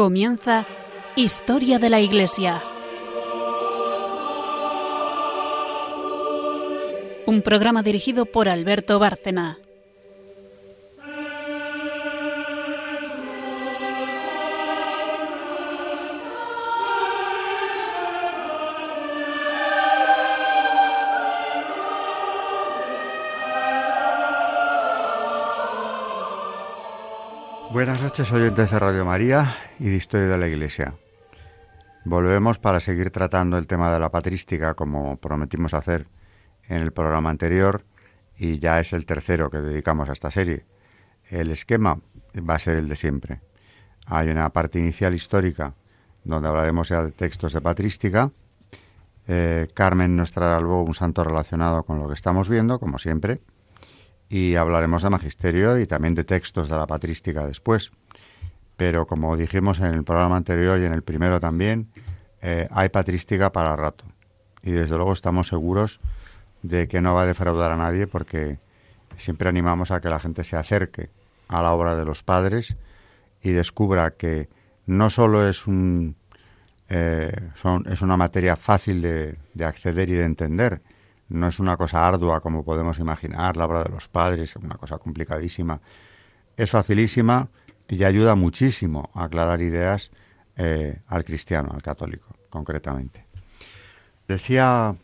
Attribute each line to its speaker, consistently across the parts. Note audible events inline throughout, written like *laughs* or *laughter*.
Speaker 1: Comienza Historia de la Iglesia. Un programa dirigido por Alberto Bárcena.
Speaker 2: Buenas noches, oyentes de Radio María y de Historia de la Iglesia. Volvemos para seguir tratando el tema de la patrística, como prometimos hacer en el programa anterior, y ya es el tercero que dedicamos a esta serie. El esquema va a ser el de siempre. Hay una parte inicial histórica, donde hablaremos ya de textos de patrística. Eh, Carmen nos traerá luego un santo relacionado con lo que estamos viendo, como siempre y hablaremos de magisterio y también de textos de la patrística después. Pero como dijimos en el programa anterior y en el primero también, eh, hay patrística para rato. Y desde luego estamos seguros de que no va a defraudar a nadie porque siempre animamos a que la gente se acerque a la obra de los padres y descubra que no solo es un eh, es una materia fácil de, de acceder y de entender, no es una cosa ardua como podemos imaginar, la obra de los padres, es una cosa complicadísima. Es facilísima y ayuda muchísimo a aclarar ideas eh, al cristiano, al católico, concretamente. Decía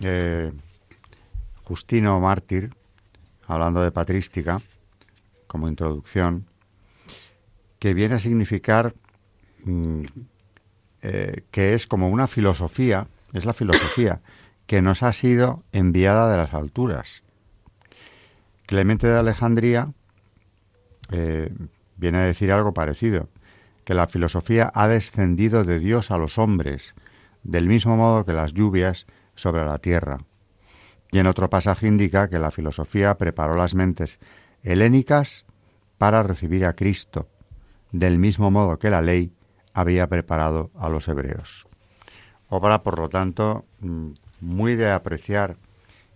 Speaker 2: eh, Justino Mártir, hablando de patrística, como introducción, que viene a significar mm, eh, que es como una filosofía, es la filosofía que nos ha sido enviada de las alturas. Clemente de Alejandría viene a decir algo parecido, que la filosofía ha descendido de Dios a los hombres, del mismo modo que las lluvias sobre la tierra. Y en otro pasaje indica que la filosofía preparó las mentes helénicas para recibir a Cristo, del mismo modo que la ley había preparado a los hebreos. Obra, por lo tanto, mm, muy de apreciar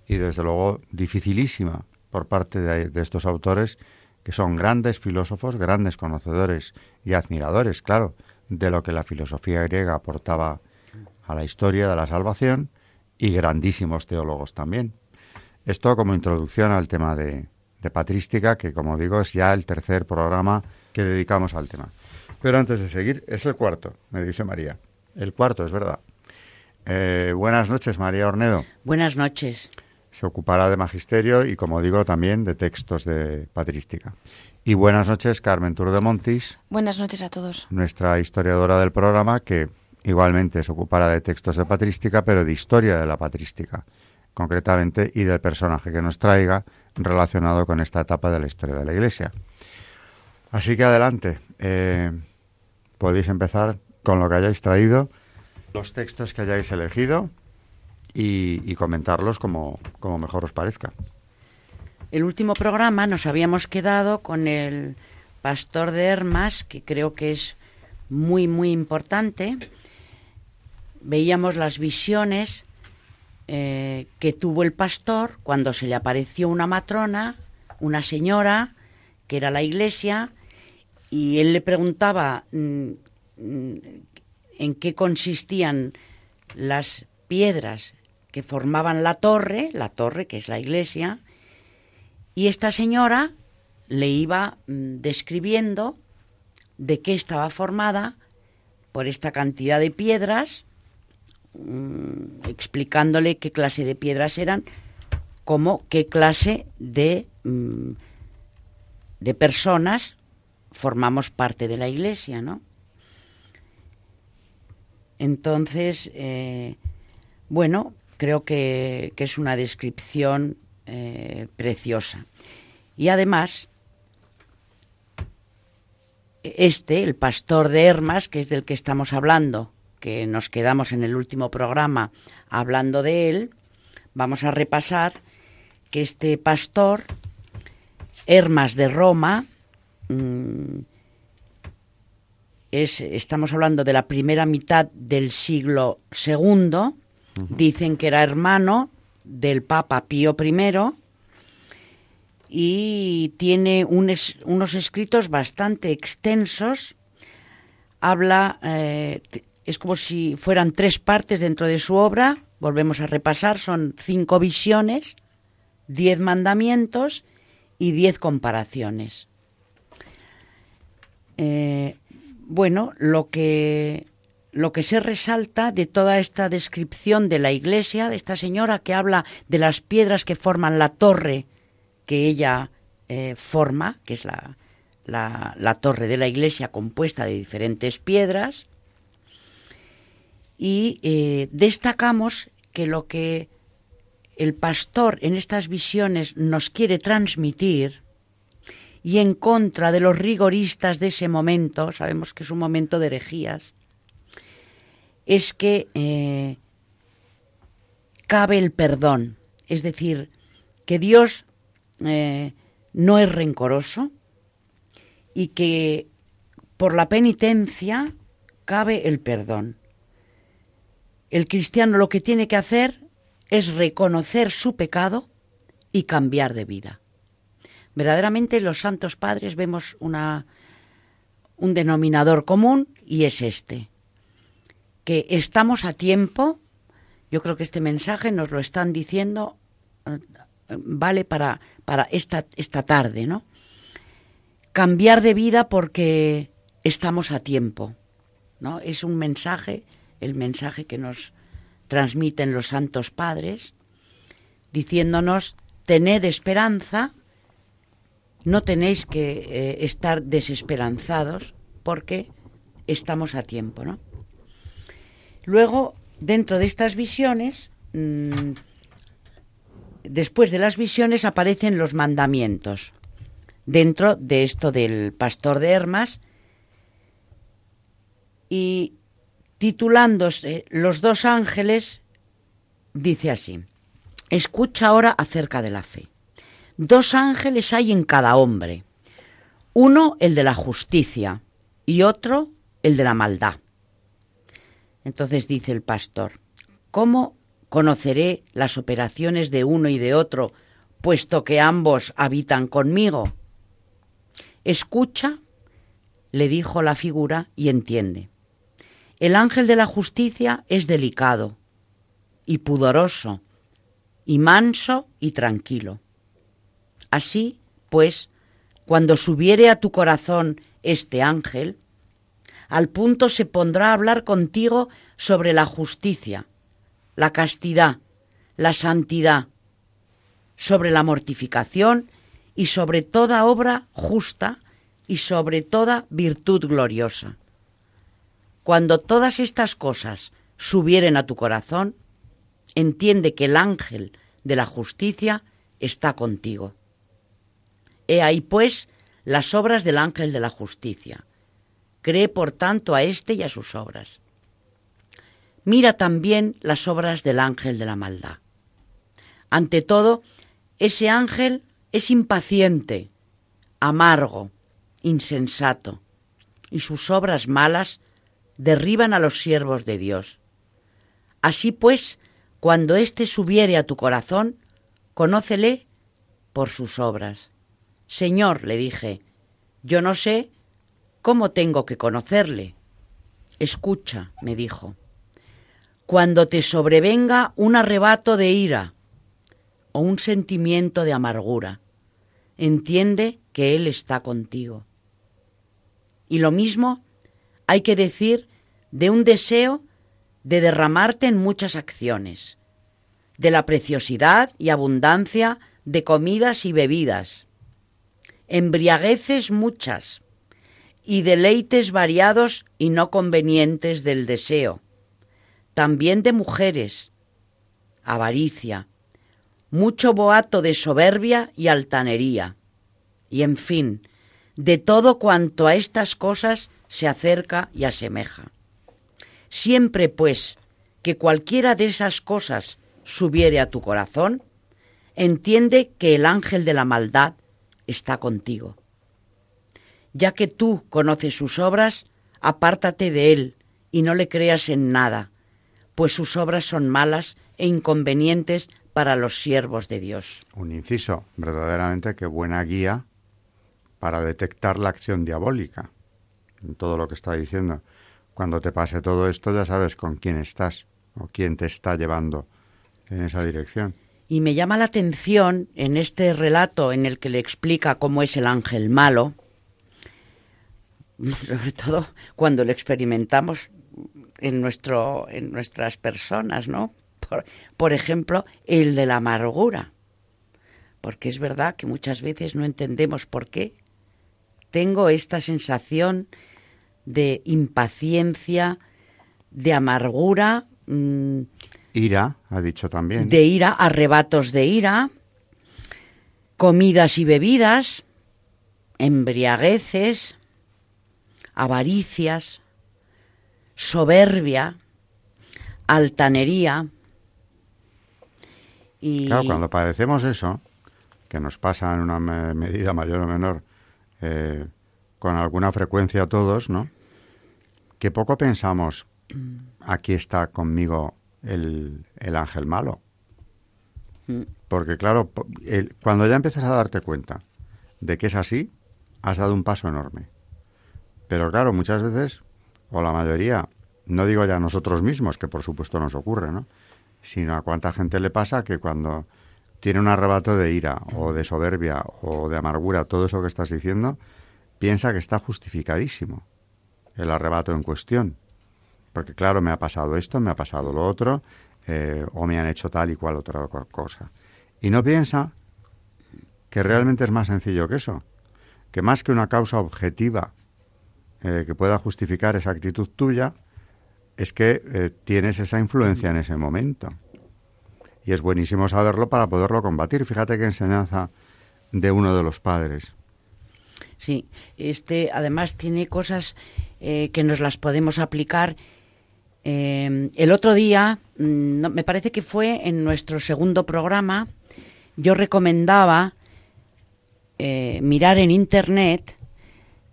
Speaker 2: y desde luego dificilísima por parte de, estos autores que son grandes filósofos, grandes conocedores y admiradores, claro, de lo que la filosofía griega aportaba a la historia de la salvación y grandísimos teólogos también. Esto como introducción al tema de, de patrística, que como digo es ya el tercer programa que dedicamos al tema. Pero antes de seguir, es el cuarto, me dice María. El cuarto, es verdad. Eh, buenas noches, María Ornedo.
Speaker 3: Buenas noches.
Speaker 2: Se ocupará de magisterio y, como digo, también de textos de patrística. Y buenas noches, Carmen Tour de Montis.
Speaker 4: Buenas noches a todos.
Speaker 2: Nuestra historiadora del programa, que igualmente se ocupará de textos de patrística, pero de historia de la patrística, concretamente, y del personaje que nos traiga relacionado con esta etapa de la historia de la Iglesia. Así que adelante. Eh, podéis empezar con lo que hayáis traído los textos que hayáis elegido y, comentarlos como, como mejor os parezca.
Speaker 3: El último programa nos habíamos quedado con el pastor de Hermas, que creo que es muy, muy importante. Veíamos las visiones eh, que tuvo el pastor cuando se le apareció una matrona, una señora, que era la iglesia, y él le preguntaba mm, mm, en qué consistían las piedras que formaban la torre, la torre que es la iglesia, y esta señora le iba mm, describiendo de qué estaba formada por esta cantidad de piedras, mm, explicándole qué clase de piedras eran, como qué clase de, mm, de personas formamos parte de la iglesia, ¿no? Entonces, eh, bueno, creo que, es una descripción eh, preciosa. Y además, este, el pastor de Hermas, que es del que estamos hablando, que nos quedamos en el último programa hablando de él, vamos a repasar que este pastor, Hermas de Roma, mm, estamos hablando de la primera mitad del siglo Dicen que era hermano del Papa Pío I y tiene unos escritos bastante extensos. Habla, eh, es como si fueran tres partes dentro de su obra, volvemos a repasar, son cinco visiones, diez mandamientos y diez comparaciones. Eh, bueno, lo que, lo que se resalta de toda esta descripción de la iglesia, de esta señora que habla de las piedras que forman la torre que ella eh, forma, que es la, la, torre de la iglesia compuesta de diferentes piedras, y eh, destacamos que lo que el pastor en estas visiones nos quiere transmitir y en contra de los rigoristas de ese momento, sabemos que es un momento de herejías, es que eh, cabe el perdón, es decir, que Dios eh, no es rencoroso y que por la penitencia cabe el perdón. El cristiano lo que tiene que hacer es reconocer su pecado y cambiar de vida. Verdaderamente los santos padres vemos un denominador común y es este, que estamos a tiempo, yo creo que este mensaje nos lo están diciendo, eh, vale para, para esta, esta tarde, ¿no? Cambiar de vida porque estamos a tiempo, ¿no? Es un mensaje, el mensaje que nos transmiten los santos padres, diciéndonos, tened esperanza, no tenéis que eh, estar desesperanzados porque estamos a tiempo, ¿no? Luego, dentro de estas visiones, mm, después de las visiones aparecen los mandamientos. Dentro de esto del pastor de Hermas y titulándose Los dos ángeles, dice así, escucha ahora acerca de la fe. Dos ángeles hay en cada hombre, uno el de la justicia y otro el de la maldad. Entonces dice el pastor, ¿cómo conoceré las operaciones de uno y de otro, puesto que ambos habitan conmigo? Escucha, le dijo la figura, y entiende. El ángel de la justicia es delicado y pudoroso, y manso y tranquilo. Así, pues, cuando subiere a tu corazón este ángel, al punto se pondrá a hablar contigo sobre la justicia, la castidad, la santidad, sobre la mortificación y sobre toda obra justa y sobre toda virtud gloriosa. Cuando todas estas cosas subieren a tu corazón, entiende que el ángel de la justicia está contigo. He ahí, pues, las obras del ángel de la justicia. Cree, por tanto, a éste y a sus obras. Mira también las obras del ángel de la maldad. Ante todo, ese ángel es impaciente, amargo, insensato, y sus obras malas derriban a los siervos de Dios. Así pues, cuando éste subiere a tu corazón, conócele por sus obras. Señor, le dije, yo no sé cómo tengo que conocerle. Escucha, me dijo, cuando te sobrevenga un arrebato de ira o un sentimiento de amargura, entiende que Él está contigo. Y lo mismo hay que decir de un deseo de derramarte en muchas acciones, de la preciosidad y abundancia de comidas y bebidas, embriagueces muchas y deleites variados y no convenientes del deseo, también de mujeres, avaricia, mucho boato de soberbia y altanería, y en fin, de todo cuanto a estas cosas se acerca y asemeja. Siempre, pues, que cualquiera de esas cosas subiere a tu corazón, entiende que el ángel de la maldad está contigo. Ya que tú conoces sus obras, apártate de él y no le creas en nada, pues sus obras son malas e inconvenientes para los siervos de Dios.
Speaker 2: Un inciso, verdaderamente qué buena guía para detectar la acción diabólica en todo lo que está diciendo. cuando te pase todo esto ya sabes con quién estás o quién te está llevando en esa dirección.
Speaker 3: Y me llama la atención en este relato en el que le explica cómo es el ángel malo, sobre todo cuando lo experimentamos en, nuestro, en nuestras personas, ¿no? Por, por ejemplo, el de la amargura. Porque es verdad que muchas veces no entendemos por qué. Tengo esta sensación de impaciencia, de amargura. Mm,
Speaker 2: ira, ha dicho también.
Speaker 3: De ira, arrebatos de ira, comidas y bebidas, embriagueces, avaricias, soberbia, altanería.
Speaker 2: Y... Claro, cuando padecemos eso, que nos pasa en una medida mayor o menor, eh, con alguna frecuencia a todos, ¿no? Que poco pensamos, aquí está conmigo el, ángel malo. Mm. Porque claro, cuando ya empiezas a darte cuenta de que es así, has dado un paso enorme. Pero claro, muchas veces, o la mayoría, no digo ya nosotros mismos, que por supuesto nos ocurre, ¿no? Sino a cuánta gente le pasa que cuando tiene un arrebato de ira o de soberbia o de amargura, todo eso que estás diciendo, piensa que está justificadísimo el arrebato en cuestión. Porque claro, me ha pasado esto, me ha pasado lo otro, eh, o me han hecho tal y cual otra cosa. Y no piensa que realmente es más sencillo que eso, que más que una causa objetiva eh, que pueda justificar esa actitud tuya, es que eh, tienes esa influencia en ese momento. Y es buenísimo saberlo para poderlo combatir. Fíjate qué enseñanza de uno de los padres.
Speaker 3: Sí, este además tiene cosas eh, que nos las podemos aplicar. el otro día, mm, me parece que fue en nuestro segundo programa, yo recomendaba mirar en Internet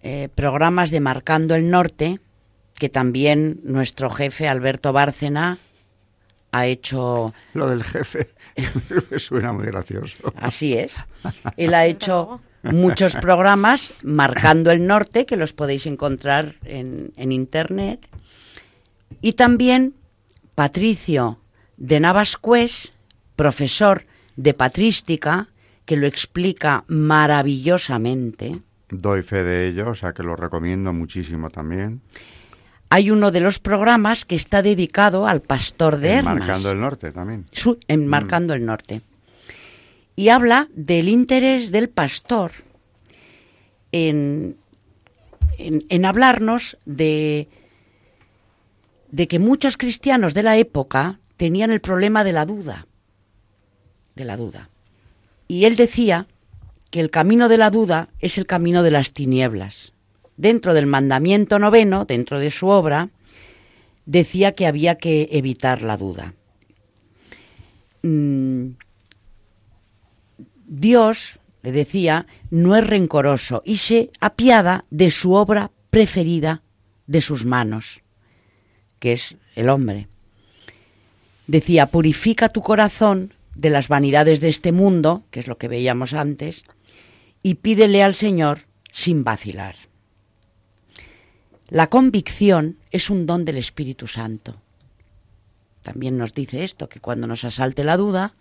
Speaker 3: eh, programas de Marcando el Norte, que también nuestro jefe Alberto Bárcena ha hecho...
Speaker 2: Lo del jefe *laughs* me suena muy gracioso.
Speaker 3: Así es. *laughs* Él ha hecho muchos programas marcando el norte, que los podéis encontrar en, en Internet. Y también Patricio de Navascués, profesor de patrística, que lo explica maravillosamente.
Speaker 2: Doy fe de ello, o sea que lo recomiendo muchísimo también.
Speaker 3: Hay uno de los programas que está dedicado al pastor de Hermas.
Speaker 2: Marcando el Norte también.
Speaker 3: en Marcando el Norte. Y habla del interés del pastor en, en, hablarnos de, de que muchos cristianos de la época tenían el problema de la duda. De la duda. Y él decía que el camino de la duda es el camino de las tinieblas. Dentro del mandamiento noveno, dentro de su obra, decía que había que evitar la duda. Mm, Dios, le decía, no es rencoroso y se apiada de su obra preferida de sus manos, que es el hombre. Decía, purifica tu corazón de las vanidades de este mundo, que es lo que veíamos antes, y pídele al Señor sin vacilar. La convicción es un don del Espíritu Santo. También nos dice esto, que cuando nos asalte la duda,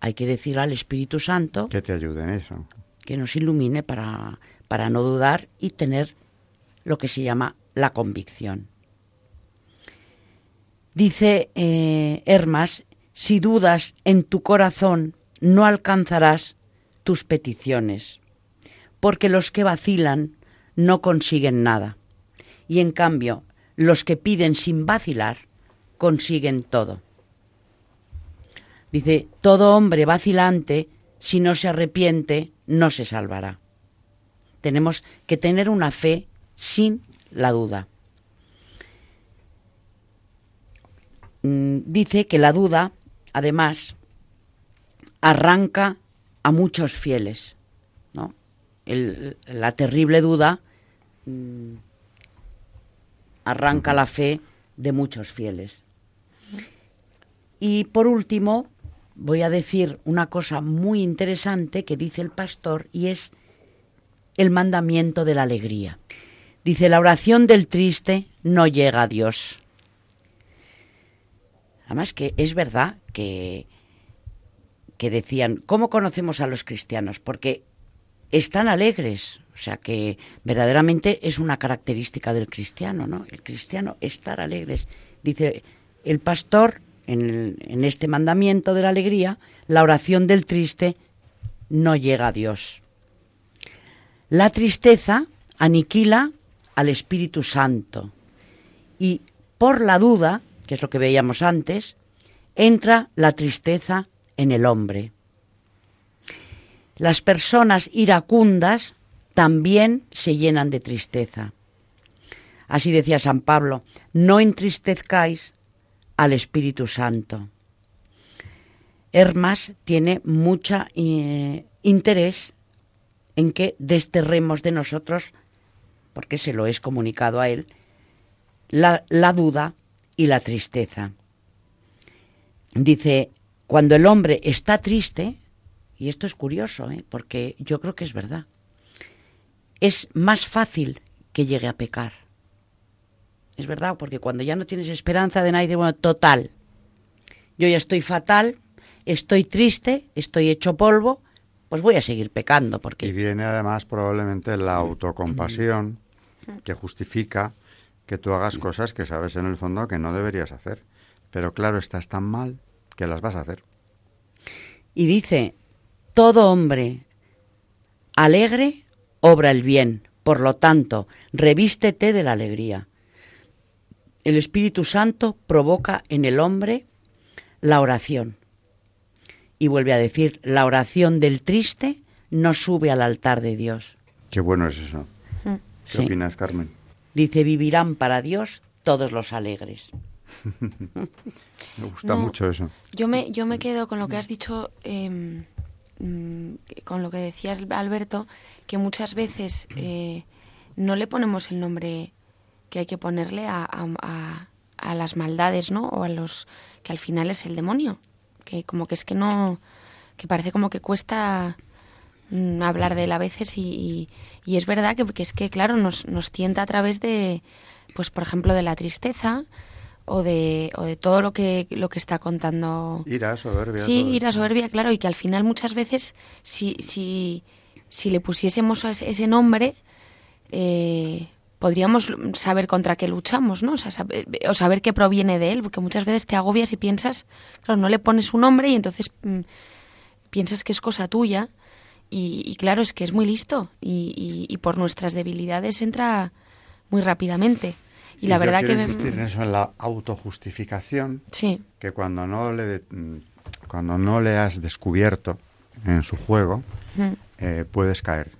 Speaker 3: hay que decir al Espíritu Santo
Speaker 2: que te ayude en eso.
Speaker 3: Que nos ilumine para, para no dudar y tener lo que se llama la convicción. Dice eh, Hermas, si dudas en tu corazón, no alcanzarás peticiones, porque los que vacilan no consiguen nada, y en cambio los que piden sin vacilar consiguen todo. Dice, todo hombre vacilante, si no se arrepiente, no se salvará. Tenemos que tener una fe sin la duda. Mm, dice que la duda, además, arranca a muchos fieles. ¿no? la terrible duda mm, arranca la fe de muchos fieles. Y por último, voy a decir una cosa muy interesante que dice el pastor y es el mandamiento de la alegría. Dice, la oración del triste no llega a Dios. Además que es verdad que, que decían, ¿cómo conocemos a los cristianos? Porque están alegres, o sea que verdaderamente es una característica del cristiano, ¿no? El cristiano estar alegres. Dice el pastor en, en este mandamiento de la alegría, la oración del triste no llega a Dios. La tristeza aniquila al Espíritu Santo y por la duda, que es lo que veíamos antes, entra la tristeza en el hombre. Las personas iracundas también se llenan de tristeza. Así decía San Pablo, no entristezcáis al Espíritu Santo. Hermas tiene mucha eh, interés en que desterremos de nosotros, porque se lo es comunicado a él, la duda y la tristeza. Dice, cuando el hombre está triste, y esto es curioso, ¿eh? porque yo creo que es verdad, es más fácil que llegue a pecar. Es verdad, porque cuando ya no tienes esperanza de nadie, bueno, total, yo ya estoy fatal, estoy triste, estoy hecho polvo, pues voy a seguir pecando. Porque...
Speaker 2: Y viene además probablemente la autocompasión que justifica que tú hagas cosas que sabes en el fondo que no deberías hacer. Pero claro, estás tan mal que las vas a hacer.
Speaker 3: Y dice, todo hombre alegre obra el bien, por lo tanto, revístete de la alegría. El Espíritu Santo provoca en el hombre la oración. Y vuelve a decir, la oración del triste no sube al altar de Dios.
Speaker 2: Qué bueno es eso. Mm. ¿Qué opinas, Carmen?
Speaker 3: Dice, vivirán para Dios todos los alegres.
Speaker 2: Me gusta mucho eso.
Speaker 4: Yo me, yo me quedo con lo que has dicho, mm, con lo que decías, Alberto, que muchas veces eh, no le ponemos el nombre que hay que ponerle a, a, las maldades, ¿no? O a los que al final es el demonio que como que es que no, que parece como que cuesta mm, hablar de él a veces y, y, es verdad que, que, es que, claro, nos, nos tienta a través de, pues por ejemplo, de la tristeza o de, o de todo lo que, lo que está contando.
Speaker 2: Ira, soberbia.
Speaker 4: Sí, ira, soberbia, claro, y que al final muchas veces si, si, si le pusiésemos ese nombre, eh, podríamos saber contra qué luchamos, ¿no? O, sea, saber, o saber qué proviene de él, porque muchas veces te agobias y piensas, claro, no le pones un nombre y entonces mm, piensas que es cosa tuya y, claro, es que es muy listo y, y, por nuestras debilidades entra muy rápidamente. Y, la verdad que...
Speaker 2: insistir en eso, en la autojustificación,
Speaker 4: sí.
Speaker 2: que cuando no le, cuando no le has descubierto en su juego, eh, puedes caer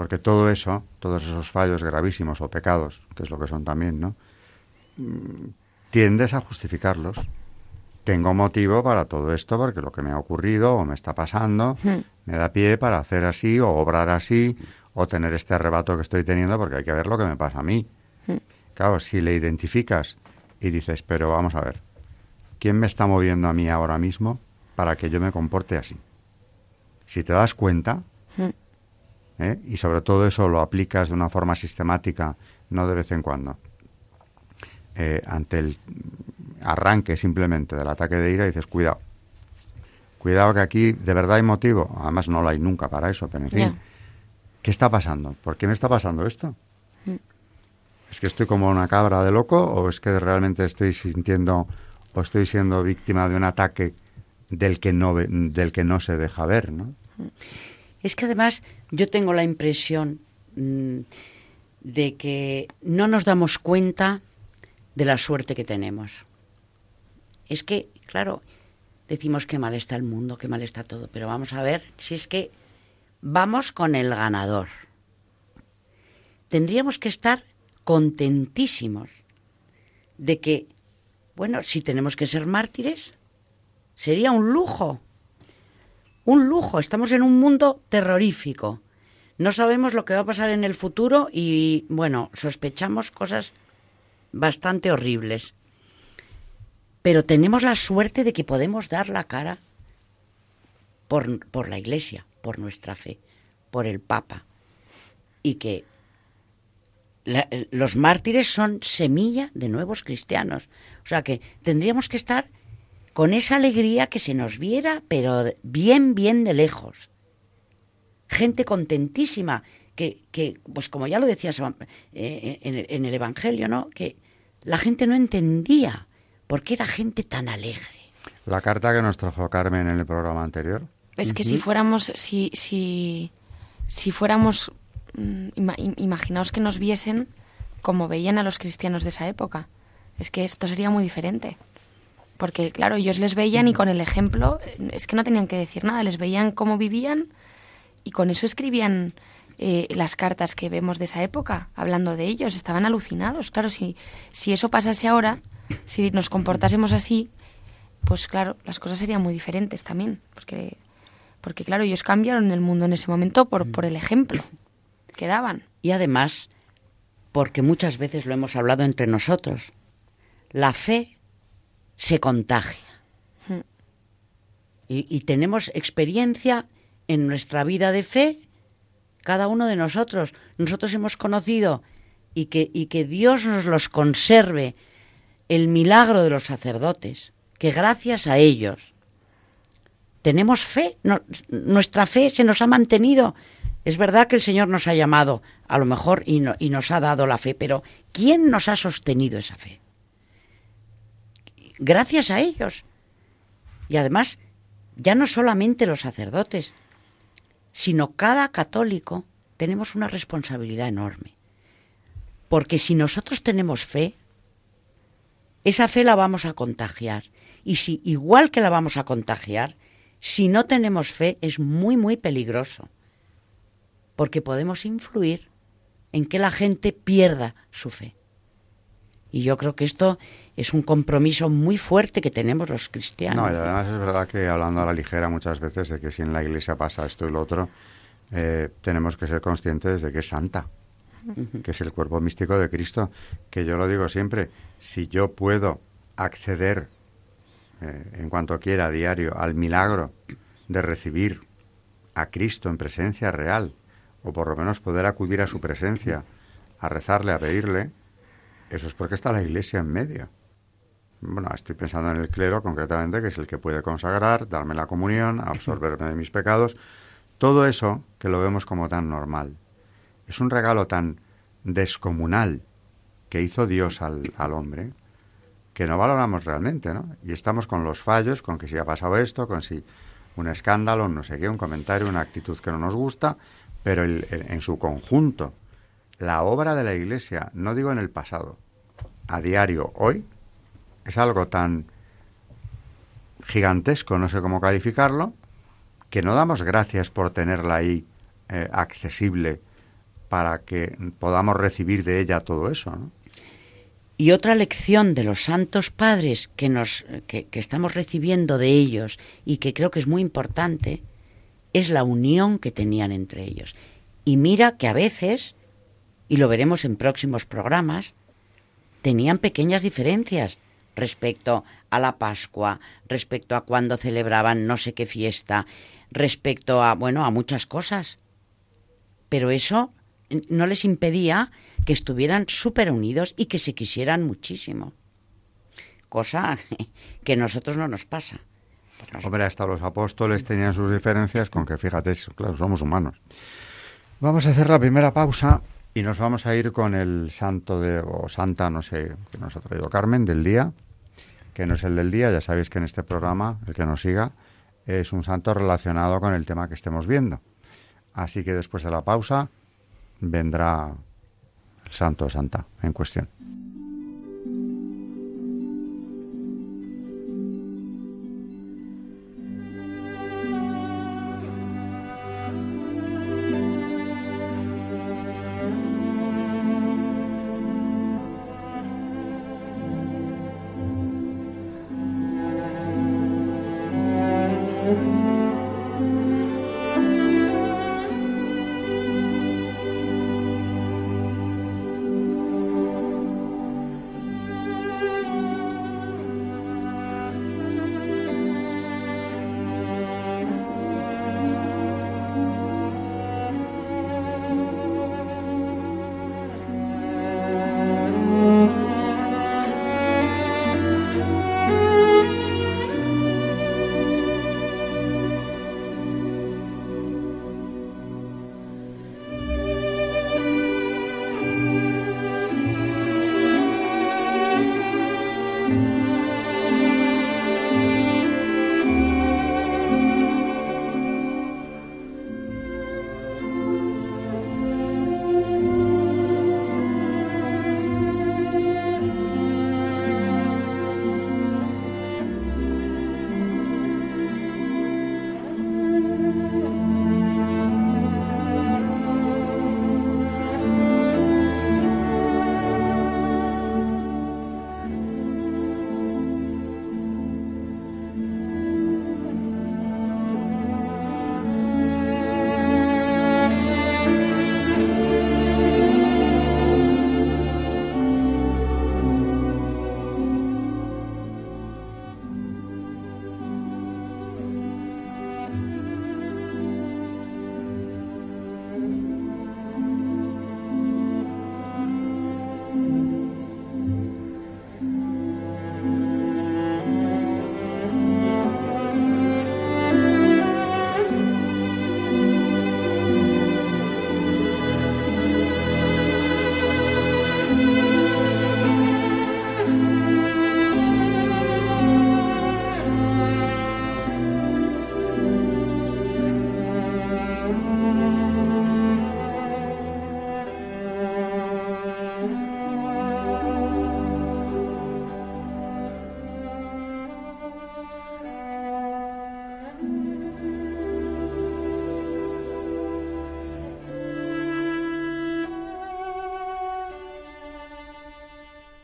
Speaker 2: porque todo eso, todos esos fallos gravísimos o pecados, que es lo que son también, ¿no? Mm, tiendes a justificarlos. Tengo motivo para todo esto porque lo que me ha ocurrido o me está pasando me da pie para hacer así o obrar así o tener este arrebato que estoy teniendo porque hay que ver lo que me pasa a mí. Hmm. Claro, si le identificas y dices, pero vamos a ver, ¿quién me está moviendo a mí ahora mismo para que yo me comporte así? Si te das cuenta, hmm. ¿eh? y sobre todo eso lo aplicas de una forma sistemática, no de vez en cuando. Eh, ante el arranque simplemente del ataque de ira, dices, cuidado, cuidado que aquí de verdad hay motivo, además no lo hay nunca para eso, pero en fin, ¿qué está pasando? ¿Por qué me está pasando esto? Mm. ¿Es que estoy como una cabra de loco o es que realmente estoy sintiendo o estoy siendo víctima de un ataque del que no, del que no se deja ver, ¿no? Mm.
Speaker 3: Es que además yo tengo la impresión mm, de que no nos damos cuenta de la suerte que tenemos. Es que, claro, decimos que mal está el mundo, que mal está todo, pero vamos a ver si es que vamos con el ganador. Tendríamos que estar contentísimos de que, bueno, si tenemos que ser mártires, sería un lujo un lujo. Estamos en un mundo terrorífico. No sabemos lo que va a pasar en el futuro y, bueno, sospechamos cosas bastante horribles. Pero tenemos la suerte de que podemos dar la cara por, por la Iglesia, por nuestra fe, por el Papa. Y que los mártires son semilla de nuevos cristianos. O sea que tendríamos que estar con esa alegría que se nos viera, pero bien, bien de lejos. Gente contentísima, que, que pues como ya lo decías eh, en, el, en el Evangelio, ¿no? Que la gente no entendía por qué era gente tan alegre.
Speaker 2: La carta que nos trajo Carmen en el programa anterior.
Speaker 4: Es que si fuéramos, si, si, si fuéramos, imaginaos que nos viesen como veían a los cristianos de esa época. Es que esto sería muy diferente. Porque, claro, ellos les veían y con el ejemplo, es que no tenían que decir nada, les veían cómo vivían y con eso escribían eh, las cartas que vemos de esa época, hablando de ellos. Estaban alucinados. Claro, si, si eso pasase ahora, si nos comportásemos así, pues claro, las cosas serían muy diferentes también. Porque, porque claro, ellos cambiaron el mundo en ese momento por, por el ejemplo
Speaker 3: Y además, porque muchas veces lo hemos hablado entre nosotros, la fe se contagia. Hmm. Y, tenemos experiencia en nuestra vida de fe, cada uno de nosotros. Nosotros hemos conocido y que, y que Dios nos los conserve el milagro de los sacerdotes, que gracias a ellos tenemos fe, nuestra fe se nos ha mantenido. Es verdad que el Señor nos ha llamado, a lo mejor, y, y nos ha dado la fe, pero ¿quién nos ha sostenido esa fe? Gracias a ellos. Y además, ya no solamente los sacerdotes, sino cada católico tenemos una responsabilidad enorme. Porque si nosotros tenemos fe, esa fe la vamos a contagiar. Y si igual que la vamos a contagiar, si no tenemos fe es muy, muy peligroso. Porque podemos influir en que la gente pierda su fe. Y yo creo que esto es un compromiso muy fuerte que tenemos los cristianos.
Speaker 2: No, y además es verdad que hablando a la ligera muchas veces de que si en la iglesia pasa esto y lo otro, eh, tenemos que ser conscientes de que es santa que es el cuerpo místico de Cristo, que yo lo digo siempre, si yo puedo acceder eh, en cuanto quiera a diario al milagro de recibir a Cristo en presencia real, o por lo menos poder acudir a su presencia, a rezarle, a pedirle, eso es porque está la Iglesia en medio. Bueno, estoy pensando en el clero concretamente, que es el que puede consagrar, darme la comunión, absorberme de mis pecados, todo eso que lo vemos como tan normal es un regalo tan descomunal que hizo Dios al, hombre que no valoramos realmente, ¿no? Y estamos con los fallos, con que si ha pasado esto, con si un escándalo, no sé qué, un comentario, una actitud que no nos gusta, pero en su conjunto, la obra de la Iglesia, no digo en el pasado, a diario, hoy, es algo tan gigantesco, no sé cómo calificarlo, que no damos gracias por tenerla ahí eh, accesible para que podamos recibir de ella todo eso. ¿no?
Speaker 3: Y otra lección de los santos padres que, nos, que, estamos recibiendo de ellos y que creo que es muy importante es la unión que tenían entre ellos. Y mira que a veces, y lo veremos en próximos programas, tenían pequeñas diferencias respecto a la Pascua, respecto a cuando celebraban no sé qué fiesta, respecto a, bueno, a muchas cosas. Pero eso no les impedía que estuvieran súper unidos y que se quisieran muchísimo. Cosa *laughs* que a nosotros no nos pasa.
Speaker 2: Hombre, hasta los apóstoles tenían sus diferencias con que, fíjate, claro, somos humanos. Vamos a hacer la primera pausa y nos vamos a ir con el santo de, o santa, no sé, que nos ha traído Carmen, del día, que no es el del día, ya sabéis que en este programa, el que nos siga, es un santo relacionado con el tema que estemos viendo. Así que después de la pausa vendrá el santo o santa en cuestión.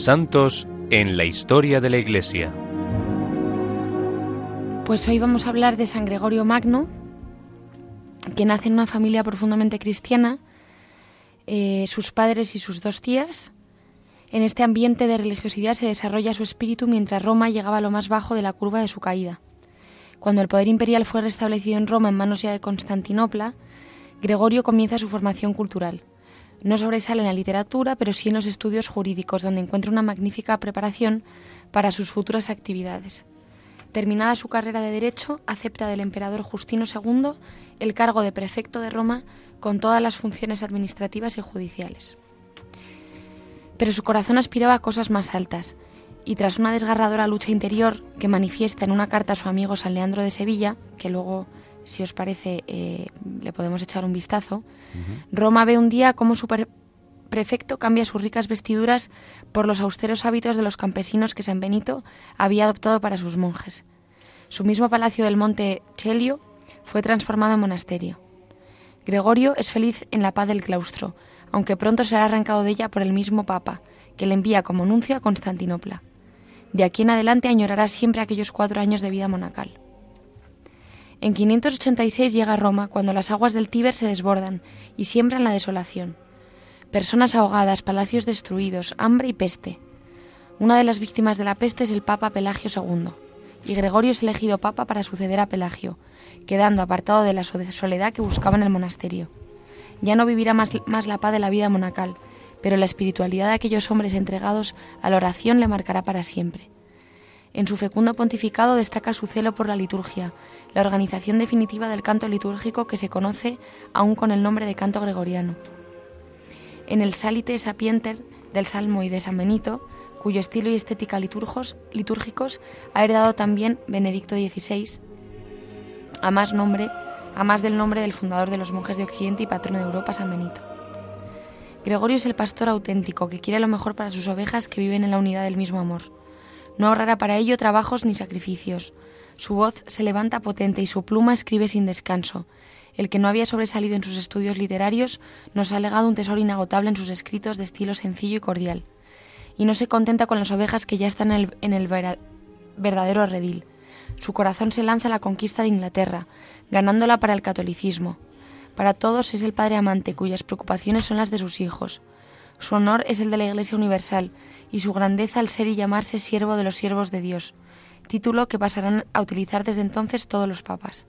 Speaker 5: Santos en la historia de la Iglesia.
Speaker 4: Pues hoy vamos a hablar de San Gregorio Magno, que nace en una familia profundamente cristiana, eh, sus padres y sus dos tías. En este ambiente de religiosidad se desarrolla su espíritu mientras Roma llegaba a lo más bajo de la curva de su caída. Cuando el poder imperial fue restablecido en Roma en manos ya de Constantinopla, Gregorio comienza su formación cultural. No sobresale en la literatura, pero sí en los estudios jurídicos, donde encuentra una magnífica preparación para sus futuras actividades. Terminada su carrera de Derecho, acepta del emperador Justino II el cargo de prefecto de Roma con todas las funciones administrativas y judiciales. Pero su corazón aspiraba a cosas más altas, y tras una desgarradora lucha interior que manifiesta en una carta a su amigo San Leandro de Sevilla, que luego si os parece, eh, le podemos echar un vistazo. Roma ve un día cómo su prefecto cambia sus ricas vestiduras por los austeros hábitos de los campesinos que San Benito había adoptado para sus monjes. Su mismo palacio del monte Chelio fue transformado en monasterio. Gregorio es feliz en la paz del claustro, aunque pronto será arrancado de ella por el mismo Papa, que le envía como nuncio a Constantinopla. De aquí en adelante añorará siempre aquellos cuatro años de vida monacal. En 586 llega a Roma cuando las aguas del Tíber se desbordan y siembran la desolación. Personas ahogadas, palacios destruidos, hambre y peste. Una de las víctimas de la peste es el Papa Pelagio II, y Gregorio es elegido Papa para suceder a Pelagio, quedando apartado de la soledad que buscaba en el monasterio. Ya no vivirá más, más la paz de la vida monacal, pero la espiritualidad de aquellos hombres entregados a la oración le marcará para siempre. En su fecundo pontificado destaca su celo por la liturgia, la organización definitiva del canto litúrgico que se conoce aún con el nombre de canto gregoriano. En el Salite Sapienter del Salmo y de San Benito, cuyo estilo y estética litúrgicos ha heredado también Benedicto XVI, a más, nombre, a más del nombre del fundador de los monjes de Occidente y patrono de Europa, San Benito. Gregorio es el pastor auténtico que quiere lo mejor para sus ovejas que viven en la unidad del mismo amor. No ahorrará para ello trabajos ni sacrificios. Su voz se levanta potente y su pluma escribe sin descanso. El que no había sobresalido en sus estudios literarios nos ha legado un tesoro inagotable en sus escritos de estilo sencillo y cordial. Y no se contenta con las ovejas que ya están en el, verdadero redil. Su corazón se lanza a la conquista de Inglaterra, ganándola para el catolicismo. Para todos es el Padre amante cuyas preocupaciones son las de sus hijos. Su honor es el de la Iglesia Universal y su grandeza al ser y llamarse siervo de los siervos de Dios, título que pasarán a utilizar desde entonces todos los papas.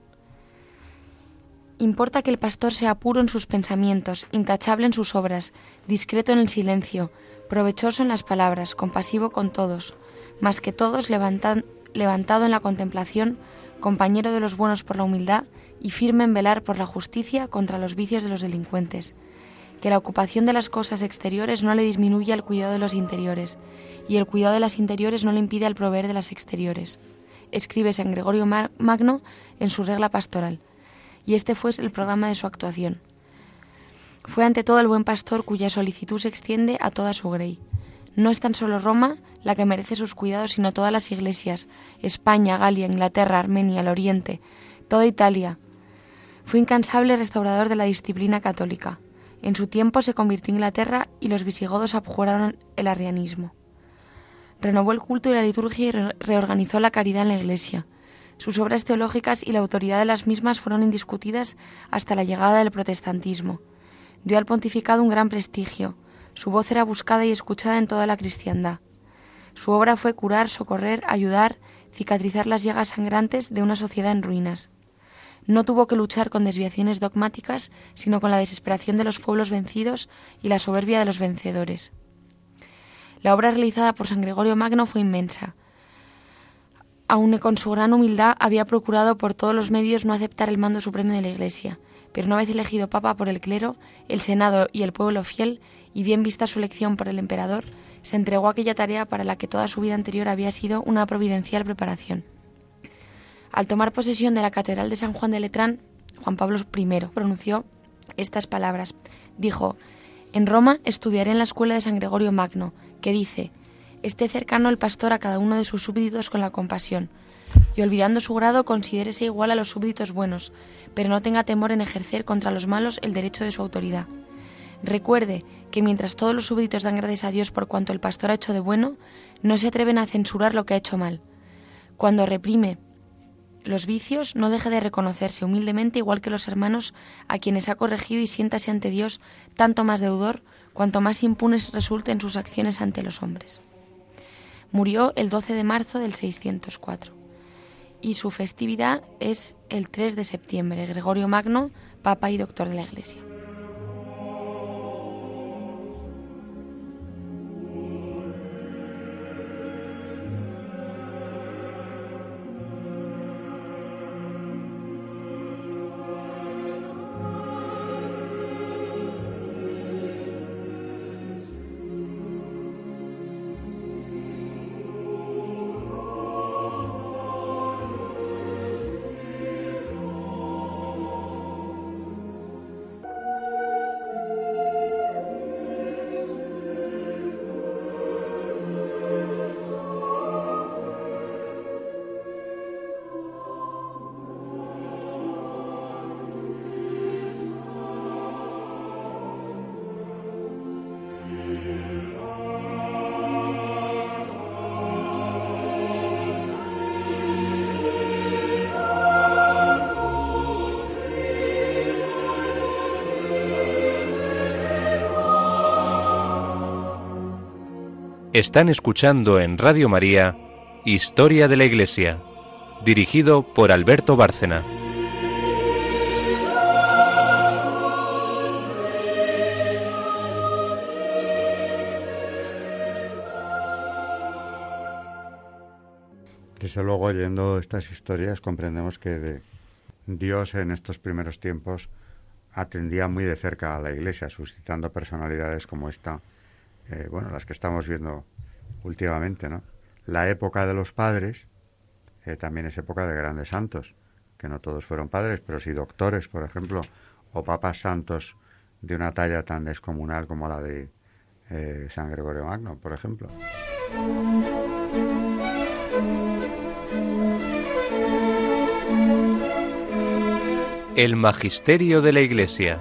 Speaker 4: Importa que el pastor sea puro en sus pensamientos, intachable en sus obras, discreto en el silencio, provechoso en las palabras, compasivo con todos, más que todos levantado en la contemplación, compañero de los buenos por la humildad y firme en velar por la justicia contra los vicios de los delincuentes, que la ocupación de las cosas exteriores no le disminuye al cuidado de los interiores, y el cuidado de las interiores no le impide al proveer de las exteriores. Escribe San Gregorio Magno en su regla pastoral, y este fue el programa de su actuación. Fue ante todo el buen pastor cuya solicitud se extiende a toda su grey. No es tan solo Roma la que merece sus cuidados, sino todas las iglesias, España, Galia, Inglaterra, Armenia, el Oriente, toda Italia. Fue incansable restaurador de la disciplina católica. En su tiempo se convirtió en Inglaterra y los visigodos abjuraron el arrianismo. Renovó el culto y la liturgia y reorganizó la caridad en la Iglesia. Sus obras teológicas y la autoridad de las mismas fueron indiscutidas hasta la llegada del protestantismo. Dio al pontificado un gran prestigio. Su voz era buscada y escuchada en toda la cristiandad. Su obra fue curar, socorrer, ayudar, cicatrizar las llagas sangrantes de una sociedad en ruinas. No tuvo que luchar con desviaciones dogmáticas, sino con la desesperación de los pueblos vencidos y la soberbia de los vencedores. La obra realizada por San Gregorio Magno fue inmensa. Aun con su gran humildad, había procurado por todos los medios no aceptar el mando supremo de la Iglesia, pero una vez elegido papa por el clero, el Senado y el pueblo fiel, y bien vista su elección por el emperador, se entregó a aquella tarea para la que toda su vida anterior había sido una providencial preparación. Al tomar posesión de la Catedral de San Juan de Letrán, Juan Pablo I pronunció estas palabras. Dijo, En Roma estudiaré en la escuela de San Gregorio Magno, que dice, Esté cercano el pastor a cada uno de sus súbditos con la compasión, y olvidando su grado considérese igual a los súbditos buenos, pero no tenga temor en ejercer contra los malos el derecho de su autoridad. Recuerde que mientras todos los súbditos dan gracias a Dios por cuanto el pastor ha hecho de bueno, no se atreven a censurar lo que ha hecho mal. Cuando reprime los vicios, no deje de reconocerse humildemente igual que los hermanos a quienes ha corregido y siéntase ante Dios tanto más deudor cuanto más impunes resulten sus acciones ante los hombres. Murió el 12 de marzo del 604 y su festividad es el 3 de septiembre, Gregorio Magno, Papa y Doctor de la Iglesia.
Speaker 5: Están escuchando en Radio María Historia de la Iglesia, dirigido por Alberto Bárcena.
Speaker 2: Desde luego, oyendo estas historias, comprendemos que Dios en estos primeros tiempos atendía muy de cerca a la Iglesia, suscitando personalidades como esta eh, bueno, las que estamos viendo últimamente, ¿no? La época de los padres eh, también es época de grandes santos, que no todos fueron padres, pero sí doctores, por ejemplo, o papas santos de una talla tan descomunal como la de eh, San Gregorio Magno, por ejemplo.
Speaker 5: El Magisterio de la Iglesia.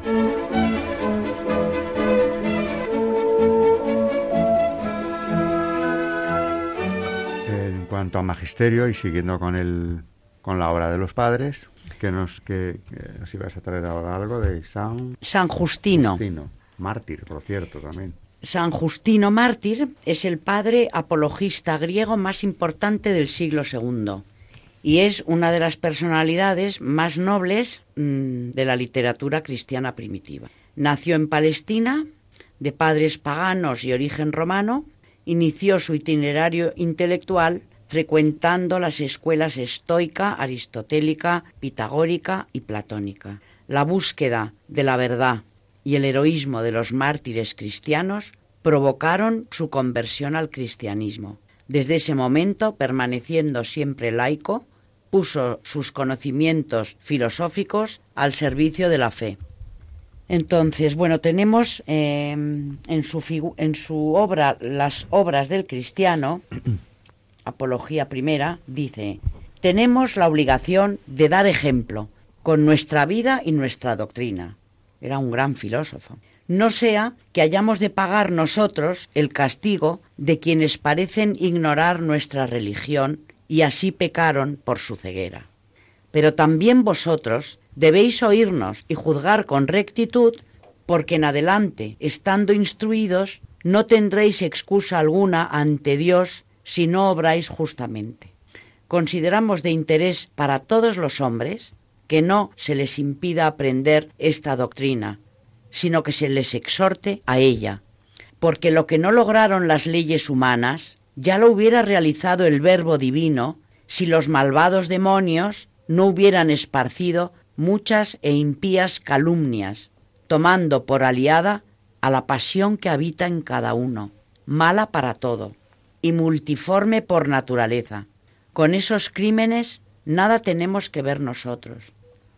Speaker 2: Cuanto a magisterio y siguiendo con el con la obra de los padres, que nos que, nos ibas a traer ahora algo de San
Speaker 3: San Justino.
Speaker 2: Justino, mártir, por cierto, también.
Speaker 3: San Justino mártir es el padre apologista griego más importante del siglo II y es una de las personalidades más nobles mm, de la literatura cristiana primitiva. Nació en Palestina, de padres paganos y origen romano, inició su itinerario intelectual frecuentando las escuelas estoica, aristotélica, pitagórica y platónica. La búsqueda de la verdad y el heroísmo de los mártires cristianos provocaron su conversión al cristianismo. Desde ese momento, permaneciendo siempre laico, puso sus conocimientos filosóficos al servicio de la fe. Entonces, bueno, tenemos eh, en, su en su obra Las obras del cristiano, *clears throat* Apología Primera, dice, tenemos la obligación de dar ejemplo con nuestra vida y nuestra doctrina. Era un gran filósofo. No sea que hayamos de pagar nosotros el castigo de quienes parecen ignorar nuestra religión y así pecaron por su ceguera. Pero también vosotros debéis oírnos y juzgar con rectitud, porque en adelante, estando instruidos, no tendréis excusa alguna ante Dios si no obráis justamente. Consideramos de interés para todos los hombres que no se les impida aprender esta doctrina, sino que se les exhorte a ella, porque lo que no lograron las leyes humanas, ya lo hubiera realizado el Verbo Divino si los malvados demonios no hubieran esparcido muchas e impías calumnias, tomando por aliada a la pasión que habita en cada uno, mala para todo, y multiforme por naturaleza. Con esos crímenes nada tenemos que ver nosotros.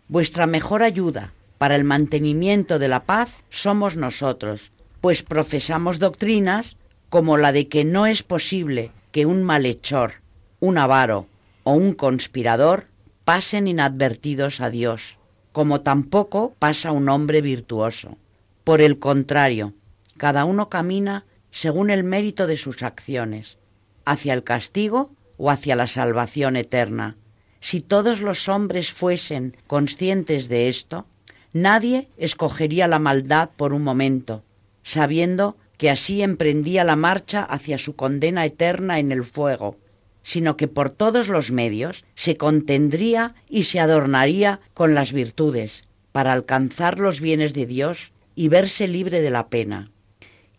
Speaker 3: Vuestra mejor ayuda para el mantenimiento de la paz somos nosotros, pues profesamos doctrinas como la de que no es posible que un malhechor, un avaro o un conspirador pasen inadvertidos a Dios, como tampoco pasa un hombre virtuoso. Por el contrario, cada uno camina según el mérito de sus acciones, hacia el castigo o hacia la salvación eterna. Si todos los hombres fuesen conscientes de esto, nadie escogería la maldad por un momento, sabiendo que así emprendía la marcha hacia su condena eterna en el fuego, sino que por todos los medios se contendría y se adornaría con las virtudes, para alcanzar los bienes de Dios y verse libre de la pena.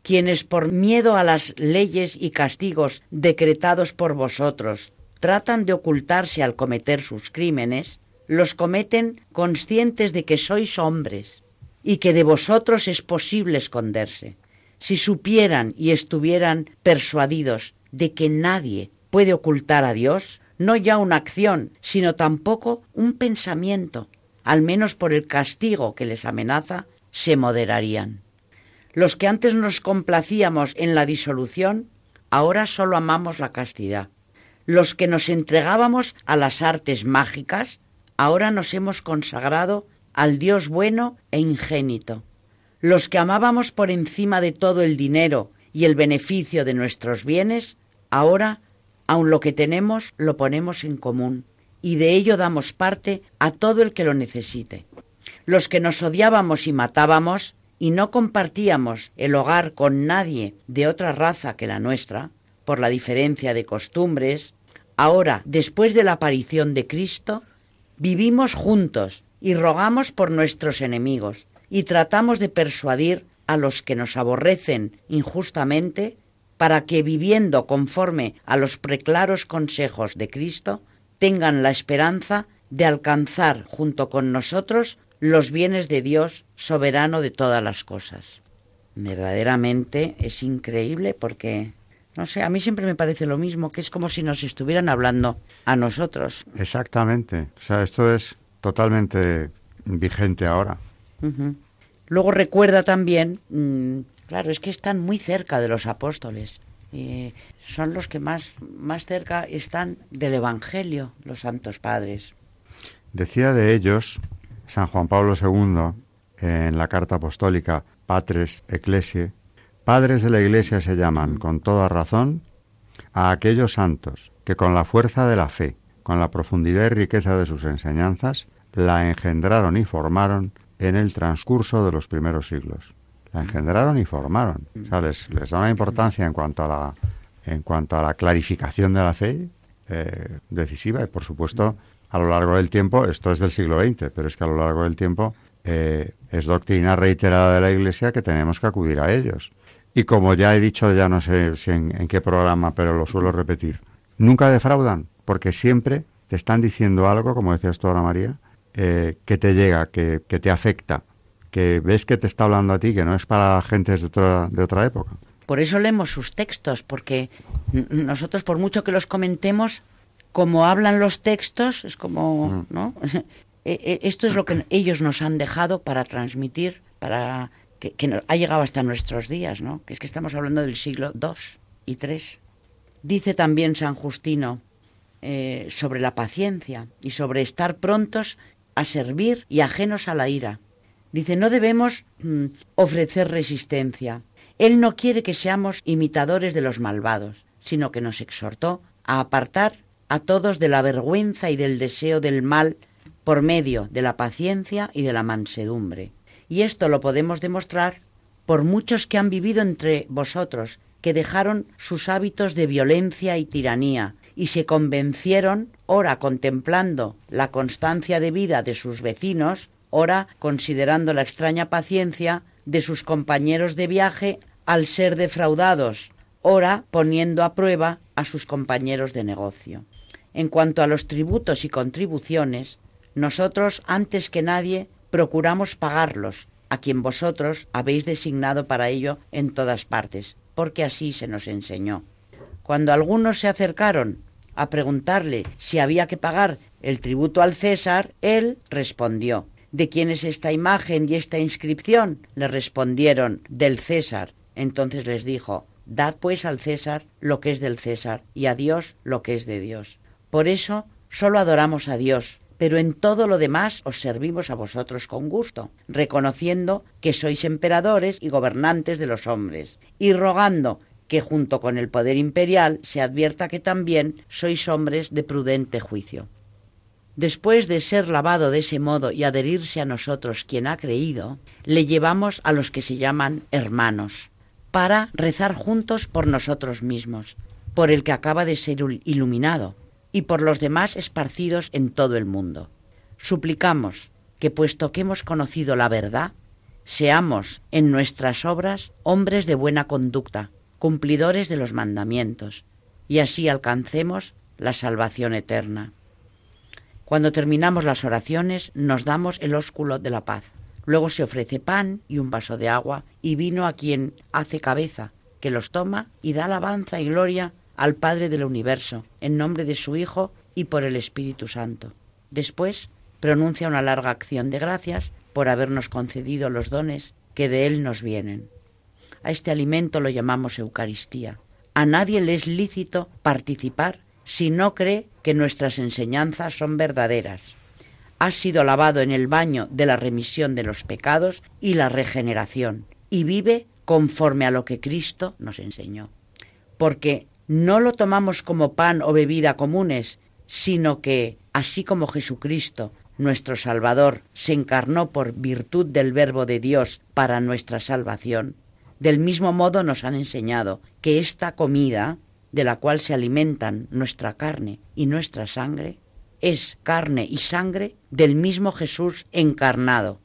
Speaker 3: Quienes por miedo a las leyes y castigos decretados por vosotros tratan de ocultarse al cometer sus crímenes, los cometen conscientes de que sois hombres y que de vosotros es posible esconderse. Si supieran y estuvieran persuadidos de que nadie puede ocultar a Dios no ya una acción, sino tampoco un pensamiento, al menos por el castigo que les amenaza, se moderarían. Los que antes nos complacíamos en la disolución, ahora solo amamos la castidad. Los que nos entregábamos a las artes mágicas, ahora nos hemos consagrado al Dios bueno e ingénito. Los que amábamos por encima de todo el dinero y el beneficio de nuestros bienes, ahora Aun lo que tenemos lo ponemos en común y de ello damos parte a todo el que lo necesite. Los que nos odiábamos y matábamos y no compartíamos el hogar con nadie de otra raza que la nuestra, por la diferencia de costumbres, ahora, después de la aparición de Cristo, vivimos juntos y rogamos por nuestros enemigos y tratamos de persuadir a los que nos aborrecen injustamente para que viviendo conforme a los preclaros consejos de Cristo, tengan la esperanza de alcanzar junto con nosotros los bienes de Dios soberano de todas las cosas. Verdaderamente es increíble porque, no sé, a mí siempre me parece lo mismo, que es como si nos estuvieran hablando a nosotros.
Speaker 2: Exactamente. O sea, esto es totalmente vigente ahora.
Speaker 3: Luego recuerda también mm, Claro, es que están muy cerca de los apóstoles. son los que más, más cerca están del Evangelio, los santos padres.
Speaker 2: Decía de ellos San Juan Pablo II en la carta apostólica Patres Ecclesiae, padres de la Iglesia se llaman, con toda razón, a aquellos santos que con la fuerza de la fe, con la profundidad y riqueza de sus enseñanzas, la engendraron y formaron en el transcurso de los primeros siglos la engendraron y formaron. Les, da una importancia en cuanto a la, en cuanto a la clarificación de la fe eh, decisiva y, por supuesto, a lo largo del tiempo, esto es del siglo XX, pero es que a lo largo del tiempo eh, es doctrina reiterada de la Iglesia que tenemos que acudir a ellos. Y como ya he dicho, ya no sé en, qué programa, pero lo suelo repetir, nunca defraudan, porque siempre te están diciendo algo, como decías tú ahora, María, eh, que te llega, que, que te afecta que ves que te está hablando a ti, que no es para gentes de otra, de otra época.
Speaker 3: Por eso leemos sus textos, porque nosotros, por mucho que los comentemos, como hablan los textos, es como. ¿no? E, *laughs* e, esto es lo que *clears throat* ellos nos han dejado para transmitir para que, ha llegado hasta nuestros días, ¿no? Que es que estamos hablando del siglo II y III. Dice también San Justino eh, sobre la paciencia y sobre estar prontos a servir y ajenos a la ira. Dice, no debemos mm, ofrecer resistencia. Él no quiere que seamos imitadores de los malvados, sino que nos exhortó a apartar a todos de la vergüenza y del deseo del mal por medio de la paciencia y de la mansedumbre. Y esto lo podemos demostrar por muchos que han vivido entre vosotros, que dejaron sus hábitos de violencia y tiranía, y se convencieron, ora contemplando la constancia de vida de sus vecinos, ora considerando la extraña paciencia de sus compañeros de viaje al ser defraudados, ora poniendo a prueba a sus compañeros de negocio. En cuanto a los tributos y contribuciones, nosotros antes que nadie procuramos pagarlos a quien vosotros habéis designado para ello en todas partes, porque así se nos enseñó. Cuando algunos se acercaron a preguntarle si había que pagar el tributo al César, él respondió ¿De quién es esta imagen y esta inscripción? Le respondieron del César. Entonces les dijo Dad pues al César lo que es del César y a Dios lo que es de Dios. Por eso solo adoramos a Dios, pero en todo lo demás os servimos a vosotros con gusto, reconociendo que sois emperadores y gobernantes de los hombres, y rogando que junto con el poder imperial se advierta que también sois hombres de prudente juicio. Después de ser lavado de ese modo y adherirse a nosotros quien ha creído, le llevamos a los que se llaman hermanos, para rezar juntos por nosotros mismos, por el que acaba de ser iluminado, y por los demás esparcidos en todo el mundo. Suplicamos que, puesto que hemos conocido la verdad, seamos en nuestras obras hombres de buena conducta, cumplidores de los mandamientos, y así alcancemos la salvación eterna. Cuando terminamos las oraciones nos damos el ósculo de la paz. Luego se ofrece pan y un vaso de agua y vino a quien hace cabeza, que los toma y da alabanza y gloria al Padre del universo, en nombre de su Hijo y por el Espíritu Santo. Después pronuncia una larga acción de gracias por habernos concedido los dones que de Él nos vienen. A este alimento lo llamamos Eucaristía. A nadie le es lícito participar si no cree que nuestras enseñanzas son verdaderas. Ha sido lavado en el baño de la remisión de los pecados y la regeneración, y vive conforme a lo que Cristo nos enseñó. Porque no lo tomamos como pan o bebida comunes, sino que, así como Jesucristo, nuestro Salvador, se encarnó por virtud del Verbo de Dios para nuestra salvación, del mismo modo nos han enseñado que esta comida, de la cual se alimentan nuestra carne y nuestra sangre, es carne y sangre del mismo Jesús encarnado,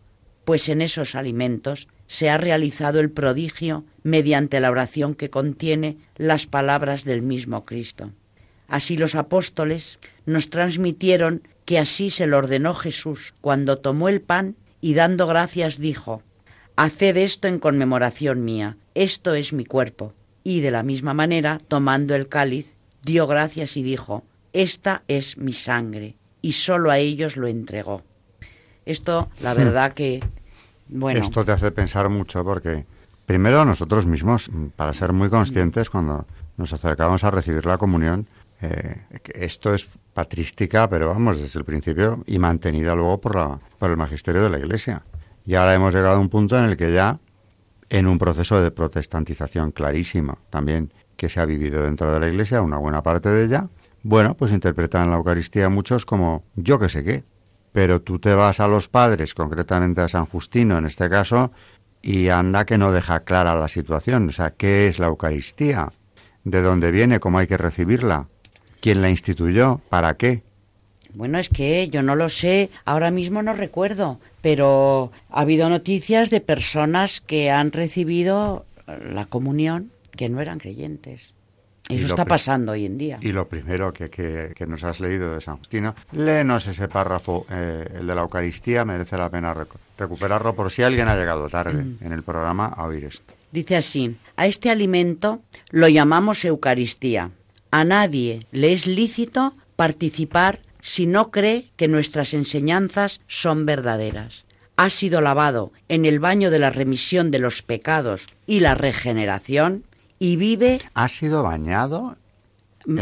Speaker 3: pues en esos alimentos se ha realizado el prodigio mediante la oración que contiene las palabras del mismo Cristo. Así los apóstoles nos transmitieron que así se lo ordenó Jesús cuando tomó el pan y dando gracias dijo, Haced esto en conmemoración mía, esto es mi cuerpo. Y de la misma manera, tomando el cáliz, dio gracias y dijo, Esta es mi sangre, y sólo a ellos lo entregó. Esto, la hmm. verdad que,
Speaker 2: Esto te hace pensar mucho porque, primero, nosotros mismos, para ser muy conscientes, cuando nos acercamos a recibir la comunión, eh, esto es patrística, pero vamos, desde el principio y mantenida luego por, la, por el magisterio de la Iglesia. Y ahora hemos llegado a un punto en el que ya, en un proceso de protestantización clarísimo también que se ha vivido dentro de la Iglesia, una buena parte de ella, bueno, pues interpretan la Eucaristía muchos como yo que sé qué. Pero tú te vas a los padres, concretamente a San Justino en este caso, y anda que no deja clara la situación. O sea, ¿qué es la Eucaristía? ¿De dónde viene? ¿Cómo hay que recibirla? ¿Quién la instituyó? ¿Para qué?
Speaker 3: Bueno, es que yo no lo sé, ahora mismo no recuerdo, pero ha habido noticias de personas que han recibido la comunión que no eran creyentes. Eso está pasando hoy en día.
Speaker 2: Y lo primero que, que, nos has leído de San Justino, léenos ese párrafo, eh, el de la Eucaristía, merece la pena recuperarlo por si alguien ha llegado tarde mm. en el programa a oír esto.
Speaker 3: Dice así, a este alimento lo llamamos Eucaristía. A nadie le es lícito participar si no cree que nuestras enseñanzas son verdaderas. ha sido lavado en el baño de la remisión de los pecados y la regeneración y vive
Speaker 2: ha sido bañado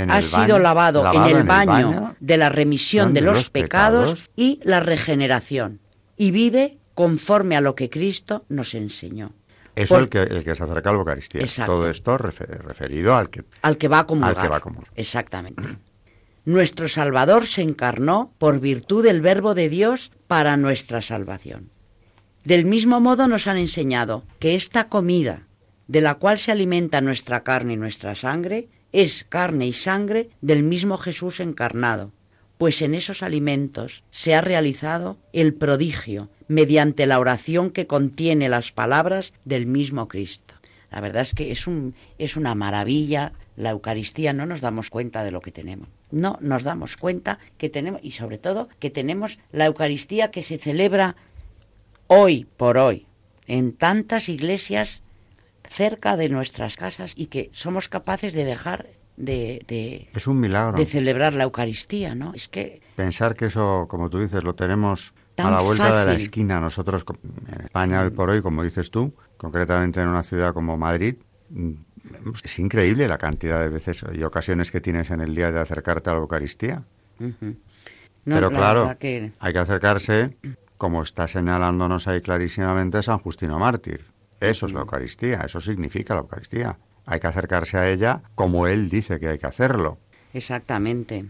Speaker 3: ha sido lavado, en el baño,
Speaker 2: baño
Speaker 3: de la remisión de, los,
Speaker 2: los
Speaker 3: pecados,
Speaker 2: pecados.
Speaker 3: y la regeneración y vive conforme a lo que Cristo nos enseñó.
Speaker 2: Eso
Speaker 3: Por-
Speaker 2: el que, el que se acerca a la Eucaristía.
Speaker 3: Exacto.
Speaker 2: Todo esto refe- referido al que...
Speaker 3: al que va a comulgar.
Speaker 2: Al que va a comulgar.
Speaker 3: Exactamente. Nuestro Salvador se encarnó por virtud del Verbo de Dios para nuestra salvación. Del mismo modo nos han enseñado que esta comida, de la cual se alimenta nuestra carne y nuestra sangre, es carne y sangre del mismo Jesús encarnado, pues en esos alimentos se ha realizado el prodigio mediante la oración que contiene las palabras del mismo Cristo. La verdad es que es, un, es una maravilla la Eucaristía, no nos damos cuenta de lo que tenemos. No nos damos cuenta que tenemos, y sobre todo que tenemos la Eucaristía que se celebra hoy por hoy en tantas iglesias cerca de nuestras casas y que somos capaces de dejar de, de,
Speaker 2: Es un milagro.
Speaker 3: de celebrar la Eucaristía, ¿no? Es que
Speaker 2: Pensar que eso, como tú dices, lo tenemos a la vuelta de la esquina. Nosotros en España hoy por hoy, como dices tú, concretamente en una ciudad como Madrid, mm, es increíble la cantidad de veces y ocasiones que tienes en el día de acercarte a la Eucaristía.
Speaker 3: No,
Speaker 2: Pero
Speaker 3: la
Speaker 2: claro,
Speaker 3: que-
Speaker 2: hay que acercarse, como está señalándonos ahí clarísimamente San Justino Mártir. Eso es la Eucaristía, eso significa la Eucaristía. Hay que acercarse a ella como él dice que hay que hacerlo.
Speaker 3: Exactamente.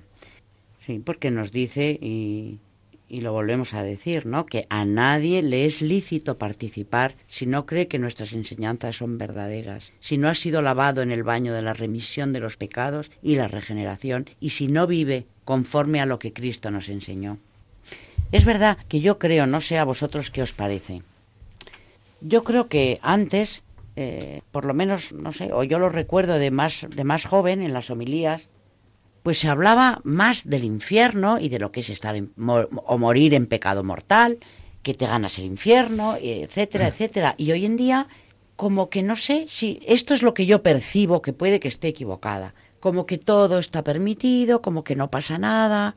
Speaker 3: Sí, porque nos dice, y, lo volvemos a decir, ¿no? Que a nadie le es lícito participar si no cree que nuestras enseñanzas son verdaderas, si no ha sido lavado en el baño de la remisión de los pecados y la regeneración, y si no vive conforme a lo que Cristo nos enseñó. Es verdad que yo creo, no sé a vosotros qué os parece, yo creo que antes, eh, por lo menos, no sé, o yo lo recuerdo de más, de más joven en las homilías, pues se hablaba más del infierno y de lo que es estar en- mo- o morir en pecado mortal, que te ganas el infierno, etcétera, etcétera. Y hoy en día, como que no sé si esto es lo que yo percibo, que puede que esté equivocada, como que todo está permitido, como que no pasa nada,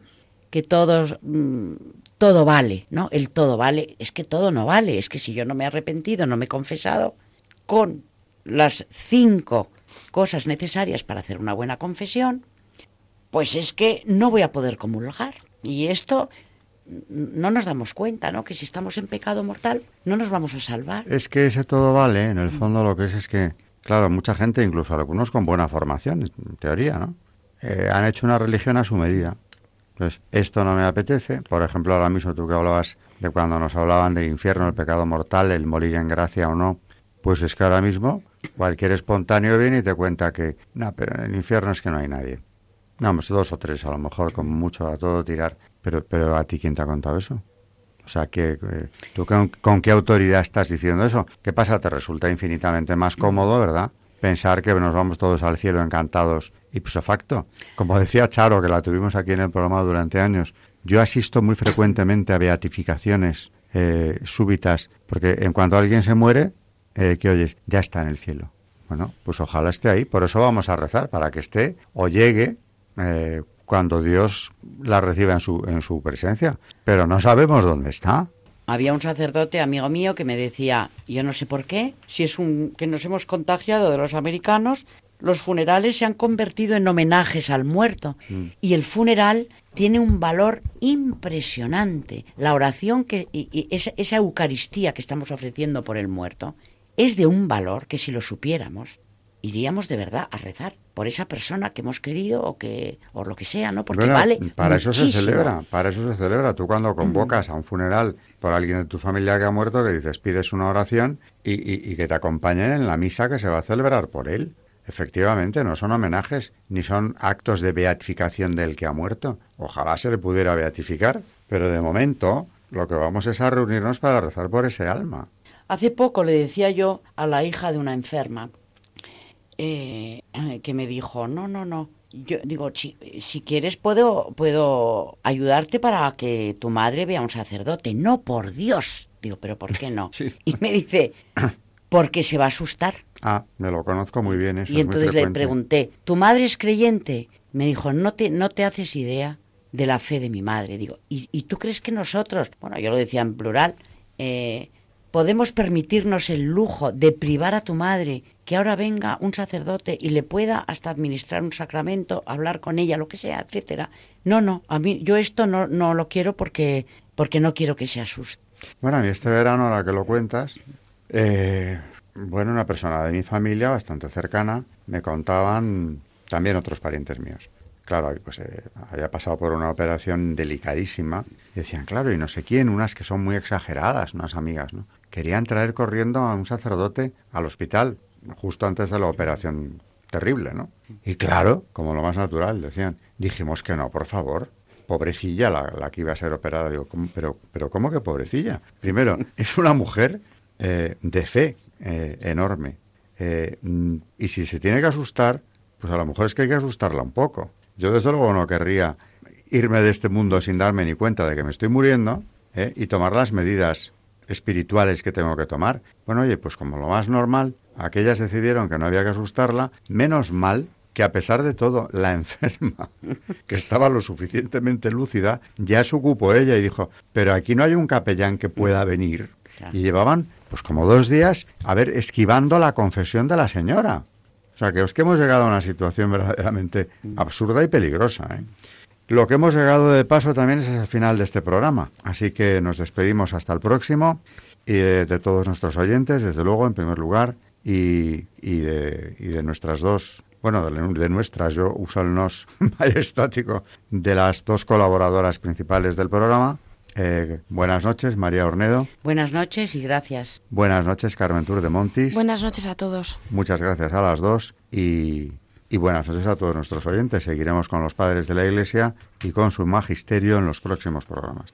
Speaker 3: que todos mm, todo vale, ¿no? El todo vale, es que todo no vale, es que si yo no me he arrepentido, no me he confesado, con las cinco cosas necesarias para hacer una buena confesión, pues es que no voy a poder comulgar. Y esto mm, no nos damos cuenta, ¿no? Que si estamos en pecado mortal, no nos vamos a salvar.
Speaker 2: Es que ese todo vale, en el fondo lo que es es que, claro, mucha gente, incluso algunos con buena formación, en teoría, ¿no? Eh, han hecho una religión a su medida. Entonces, esto no me apetece. Por ejemplo, ahora mismo tú que hablabas de cuando nos hablaban del infierno, el pecado mortal, el morir en gracia o no. Pues es que ahora mismo cualquier espontáneo viene y te cuenta que, no, pero en el infierno es que no hay nadie. Pues dos o tres a lo mejor, como mucho a todo tirar. Pero, pero a ti, ¿quién te ha contado eso? O sea, que, ¿tú con, con qué autoridad estás diciendo eso? ¿Qué pasa? Te resulta infinitamente más cómodo, ¿verdad? Pensar que nos vamos todos al cielo encantados ipso facto. Como decía Charo, que la tuvimos aquí en el programa durante años, yo asisto muy frecuentemente a beatificaciones eh, súbitas, porque en cuanto alguien se muere, eh, ¿qué oyes? Ya está en el cielo. Bueno, pues ojalá esté ahí. Por eso vamos a rezar, para que esté o llegue eh, cuando Dios la reciba en su, en su presencia. Pero no sabemos dónde está.
Speaker 3: Había un sacerdote, amigo mío, que me decía, yo no sé por qué, si es un que nos hemos contagiado de los americanos, los funerales se han convertido en homenajes al muerto y el funeral tiene un valor impresionante. La oración que y, y esa, esa Eucaristía que estamos ofreciendo por el muerto es de un valor que si lo supiéramos iríamos de verdad a rezar por esa persona que hemos querido o que o lo que sea, ¿no? Porque
Speaker 2: Bueno,
Speaker 3: vale
Speaker 2: para eso se celebra, para eso se celebra. Tú cuando convocas a un funeral por alguien de tu familia que ha muerto, que dices, pides una oración y, y- y que te acompañen en la misa que se va a celebrar por él. Efectivamente, no son homenajes ni son actos de beatificación del que ha muerto. Ojalá se le pudiera beatificar, pero de momento lo que vamos es a reunirnos para rezar por ese alma.
Speaker 3: Hace poco le decía yo a la hija de una enferma eh, que me dijo, no, no, no. Yo digo, si, si quieres puedo, puedo ayudarte para que tu madre vea a un sacerdote. No, por Dios. Digo, pero ¿por qué no? *laughs*
Speaker 2: Sí.
Speaker 3: Y me dice, porque se va a asustar.
Speaker 2: Ah, me lo conozco muy bien eso.
Speaker 3: y entonces le pregunté, ¿tu madre es creyente? Me dijo, no te, no te haces idea de la fe de mi madre. Digo, ¿y, y tú crees que nosotros, bueno, yo lo decía en plural, eh, podemos permitirnos el lujo de privar a tu madre que ahora venga un sacerdote y le pueda hasta administrar un sacramento, hablar con ella, lo que sea, etcétera. No, no, a mí yo esto no, no lo quiero porque porque no quiero que se asuste.
Speaker 2: Bueno, mí este verano, ahora que lo cuentas, eh, bueno, una persona de mi familia bastante cercana me contaban también otros parientes míos. Claro, pues eh, había pasado por una operación delicadísima. Y decían, claro, y no sé quién, unas que son muy exageradas, unas amigas, ¿no? Querían traer corriendo a un sacerdote al hospital justo antes de la operación terrible, ¿no? Y claro, como lo más natural, decían, dijimos que no, por favor. Pobrecilla la, que iba a ser operada. Digo, pero, pero ¿cómo que pobrecilla? Primero, *laughs* es una mujer eh, de fe eh, enorme. Eh, y si se tiene que asustar, pues a lo mejor es que hay que asustarla un poco. Yo desde luego no querría irme de este mundo sin darme ni cuenta de que me estoy muriendo y tomar las medidas espirituales que tengo que tomar. Bueno, oye, pues como lo más normal, aquellas decidieron que no había que asustarla, menos mal que a pesar de todo, la *laughs* enferma, que estaba lo suficientemente lúcida, ya se ocupó ella y dijo, pero aquí no hay un capellán que pueda venir. Y llevaban pues como dos días, a ver, esquivando la confesión de la señora. O sea, que es que hemos llegado a una situación verdaderamente absurda y peligrosa. ¿eh? Lo que hemos llegado de paso también es el final de este programa. Así que nos despedimos hasta el próximo y de, todos nuestros oyentes, desde luego, en primer lugar, y, de, y de, nuestras dos, bueno, de, de, nuestras, yo uso el nos *laughs* majestático, de las dos colaboradoras principales del programa, eh, buenas noches, María Ornedo.
Speaker 3: Buenas noches y gracias.
Speaker 2: Buenas noches, Carmen Tour de Montis.
Speaker 4: Buenas noches a todos.
Speaker 2: Muchas gracias a las dos y, y buenas noches a todos nuestros oyentes. Seguiremos con los padres de la Iglesia y con su magisterio en los próximos programas.